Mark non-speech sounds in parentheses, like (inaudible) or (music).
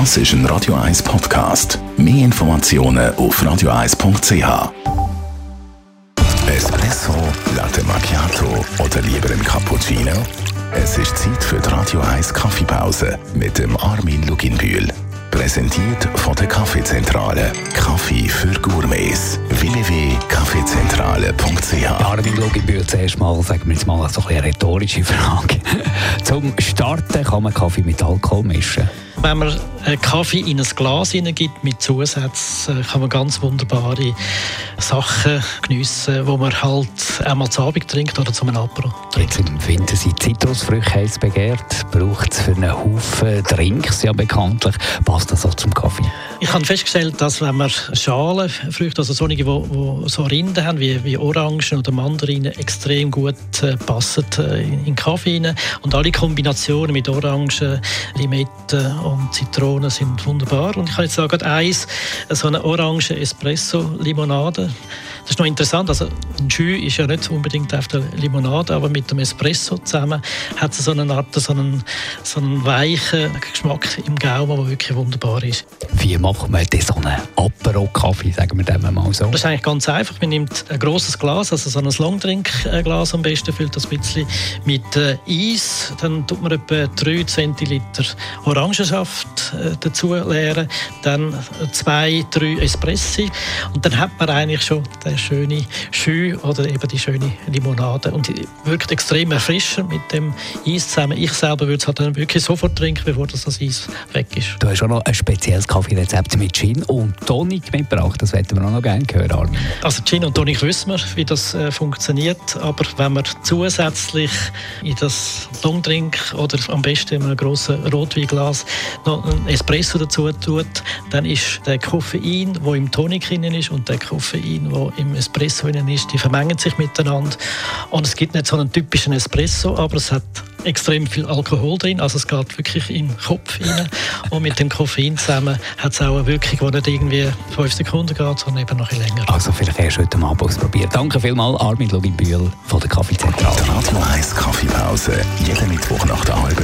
Das ist ein Radio 1 Podcast. Mehr Informationen auf radio1.ch. Espresso, Latte Macchiato oder lieber ein Cappuccino? Es ist Zeit für die Radio 1 Kaffeepause mit dem Armin Luginbühl. Präsentiert von der Kaffeezentrale. Kaffee für Gourmets. www.kaffeezentrale.ch Armin Luginbühl, zuerst mal, sagen wir jetzt mal so eine rhetorische Frage. (laughs) Zum Starten kann man Kaffee mit Alkohol mischen? Wenn man Kaffee in ein Glas hineingibt mit Zusätzen, kann man ganz wunderbare Sachen geniessen, die man halt einmal zu Abend trinkt oder zu einem Apero Jetzt im Winter sind Zitrusfrüchte heiß begehrt. Braucht es für einen Haufen Drinks ja bekanntlich. Passt das auch zum Kaffee? Ich habe festgestellt, dass wenn man Schalenfrüchte, also solche, die, die so Rinden haben, wie, wie Orangen oder Mandarinen, extrem gut äh, passen äh, in, in Kaffee rein. Und alle Kombinationen mit Orangen, Limetten und Zitronen sind wunderbar. Und ich kann jetzt sagen, eins, so eine orange Espresso-Limonade. Das ist noch interessant. Also ein Jus ist ja nicht unbedingt auf der Limonade, aber mit dem Espresso zusammen hat es so eine Art, so einen, so einen weichen Geschmack im Gaumen, der wirklich wunderbar ist. Wie macht man denn so einen Apero-Kaffee, sagen wir dem mal so? Das ist eigentlich ganz einfach. Man nimmt ein großes Glas, also so ein Longdrink-Glas am besten, füllt das ein bisschen mit äh, Eis, dann tut man etwa 3 Zentiliter Orangensaft äh, dazu leeren, dann zwei, drei Espressi und dann hat man eigentlich schon den schönen Schü oder eben die schöne Limonade und die wirkt extrem erfrischend mit dem Eis zusammen. Ich selber würde es halt dann wirklich sofort trinken, bevor das, das Eis weg ist. Du hast auch noch ein spezielles Kaffeerezept mit Gin und Tonic mitgebracht. Das hätten wir auch noch gerne hören, Armin. Also Gin und Tonic wissen wir, wie das äh, funktioniert, aber wenn man zusätzlich in das Longdrink oder am besten in einem grossen Rotweinglas noch ein Espresso dazu tut, dann ist der Koffein, der im Tonic drin ist und der Koffein, der im Espresso drin ist, die vermengen sich miteinander und es gibt nicht so einen typischen Espresso, aber es hat extrem viel Alkohol drin, also es geht wirklich in den Kopf rein und mit dem Koffein zusammen hat es auch eine Wirkung, die nicht irgendwie fünf Sekunden geht, sondern eben noch ein bisschen länger. Also vielleicht erst heute Abend ausprobieren. Danke vielmals, Armin Luginbühl von der Kaffeezentrale. Die Radio 1 Kaffeepause, jeden Mittwoch nach der halben